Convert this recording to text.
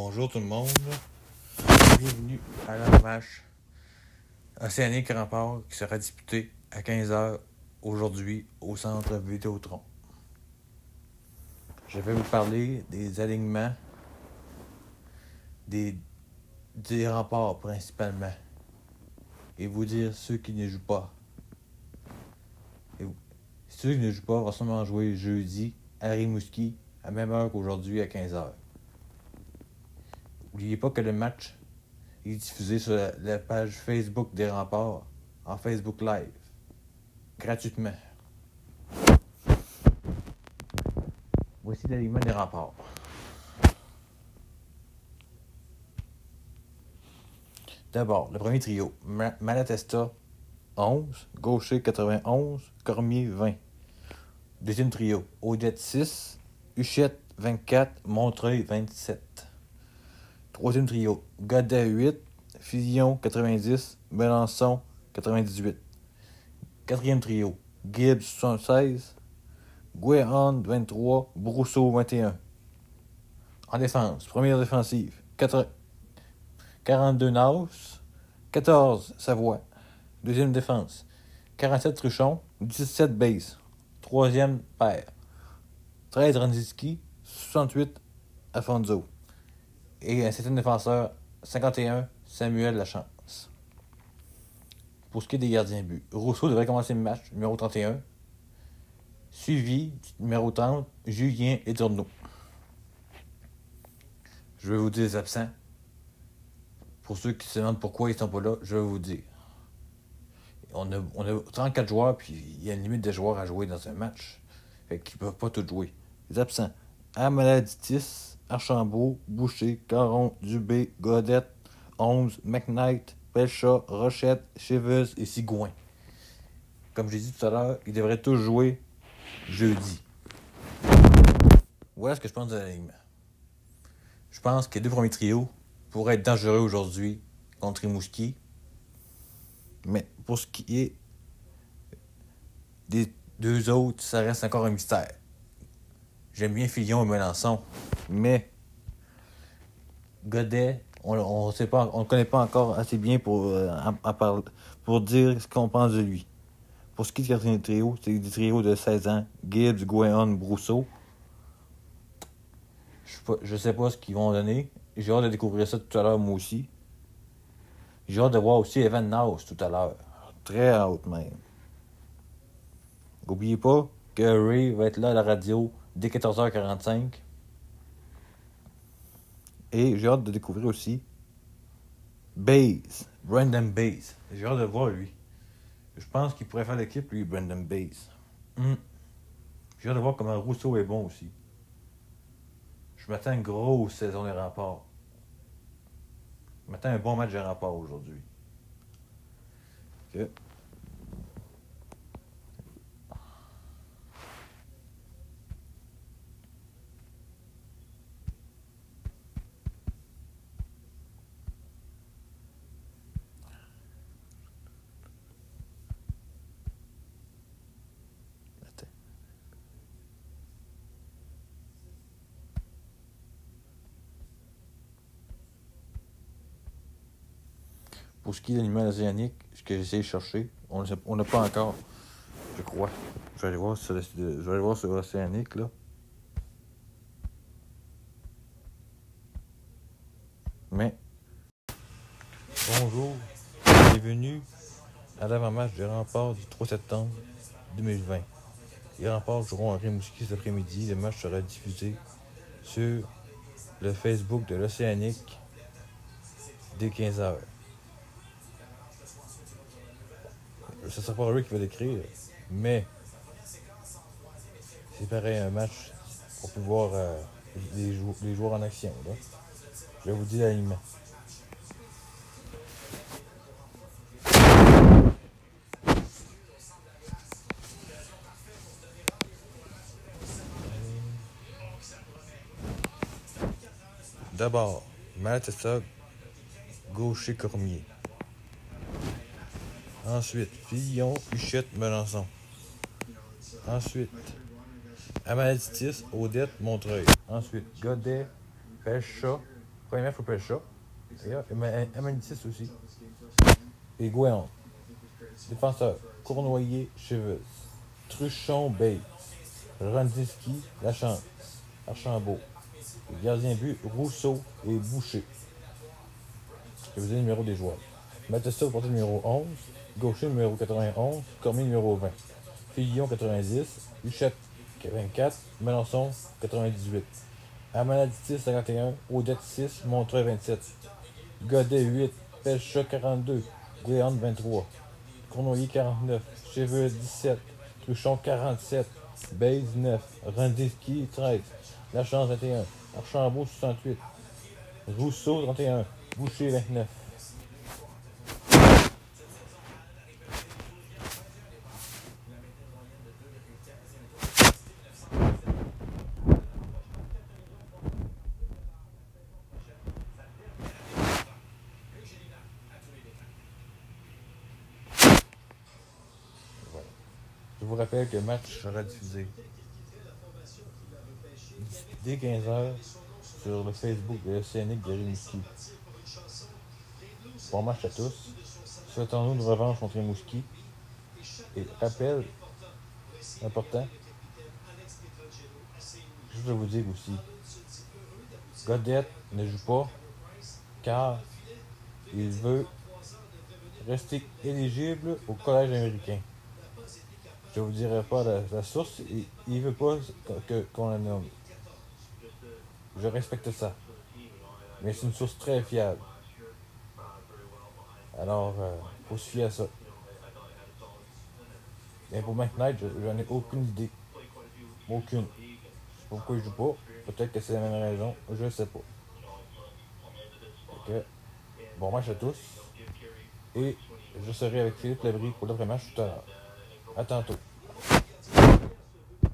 Bonjour tout le monde. Bienvenue à la match Océanique Rempart qui sera disputé à 15h aujourd'hui au centre Vidéotron. Je vais vous parler des alignements des, des remparts principalement et vous dire ceux qui ne jouent pas. Et ceux qui ne jouent pas vont sûrement jouer jeudi à Rimouski à même heure qu'aujourd'hui à 15h. N'oubliez pas que le match est diffusé sur la, page Facebook des remparts en Facebook Live. Gratuitement. Voici l'alignement des remparts. D'abord, le premier trio. Malatesta, 11. Gaucher, 91. Cormier, 20. Deuxième trio. Odette, 6. Huchette, 24. Montreuil, 27. Troisième trio. Godet 8. Fusion 90. Melançon 98. Quatrième trio. Gibbs 76. Guéhan 23. Brousseau 21. En défense. Première défensive. 42 Naus. 14 Savoie. Deuxième défense. 47 Truchon. 17 Base. Troisième paire. 13 Randiski. 68 Afonso et un certain défenseur 51, Samuel Lachance. Pour ce qui est des gardiens but, Rousseau devrait commencer le match, numéro 31, suivi numéro 30, Julien Etourneau. Je vais vous dire les absents. Pour ceux qui se demandent pourquoi ils sont pas là, je vais vous dire. On a, on a 34 joueurs, puis il y a une limite de joueurs à jouer dans un match. Fait qu'ils ne peuvent pas tout jouer. Les absents. Amaladitis, Archambault, Boucher, Caron, Dubé, Godette, Holmes, McKnight, Pelcha, Rochette, Cheveux et Sigouin. Comme j'ai dit tout à l'heure, ils devraient tous jouer jeudi. Voilà ce que je pense de l'alignement. Je pense que les deux premiers trios pourraient être dangereux aujourd'hui contre Rimouski. Mais pour ce qui est des deux autres, ça reste encore un mystère. J'aime bien Fillon et Melançon. Mais Godet, on ne on connaît pas encore assez bien pour, euh, pour dire ce qu'on pense de lui. Pour ce qui est du trio, c'est des trios de 16 ans. Gibbs, Guéon, Brousseau. Je ne sais pas ce qu'ils vont donner. J'ai hâte de découvrir ça tout à l'heure, moi aussi. J'ai hâte de voir aussi Evan Naus tout à l'heure. Très hâte même. N'oubliez pas que Ray va être là à la radio dès 14h45. Et j'ai hâte de découvrir aussi Baze, Brandon Baze. J'ai hâte de voir lui. Je pense qu'il pourrait faire l'équipe, lui, Brandon Baze. Hmm. J'ai hâte de voir comment Rousseau est bon aussi. Je m'attends à une grosse saison des remparts. Je m'attends à un bon match des remparts aujourd'hui. Pour ce qui est de l'animal océanique, ce que j'essaie de chercher, on n'a pas encore, je crois. Je vais aller voir sur, je là. Mais, bonjour, bienvenue à l'avant-match des remparts du 3 septembre 2020. Les remparts joueront à Rimouski cet après-midi. Le match sera diffusé sur le Facebook de l'Océanique dès 15h. Ce sera pas lui qui va l'écrire, mais c'est pareil un match pour pouvoir euh, les, les, joueurs en action. Là. Je vous dire l'alignement. D'abord, Malatessa, gaucher Cormier. Ensuite, Fillon, Huchette, Melançon. Ensuite, Amaladitis, Odette, Montreuil. Ensuite, Godet, Premier match au Pelcha. D'ailleurs, Amanitis aussi. Et Gouéon. Défenseur. Cournoyer, Cheveux. Truchon, Bates. Randiski, Lachance. Archambault. Gardien but, Rousseau et Boucher. Je vous dis le numéro des joueurs. Matesta portée numéro 11. Gaucher numéro 91. Cormier numéro 20. Fillon 90. Huchette 24. Melançon 98. Amanaditis 51. Odette 6. Montreuil 27. Godet 8. Pelcha 42. Gouéante 23. Cournoyer 49. Cheveux 17. Truchon 47. Baze 9. Randiski 13. Lachance 21. Archambault 68. Rousseau 31. Boucher 29. Vous rappelle que le match sera diffusé dès 15h sur le Facebook de l'Océanique de Rimouski. Bon match à tous. Souhaitons-nous une revanche contre Rimouski. Et rappel important, je veux vous dire aussi, Godette ne joue pas car il veut rester éligible au collège américain. Je vous dirai pas la, source, il ne veut pas qu'on la nomme. Je respecte ça. Mais c'est une source très fiable. Alors, il euh, faut se fier à ça. Mais pour McKnight, j'en ai aucune idée. Aucune. Pourquoi il joue pas. Peut-être que c'est la même raison. Je ne sais pas. Ok. Bon match à tous. Et je serai avec Philippe Labrie pour le vrai match tout à l'heure. À tantôt.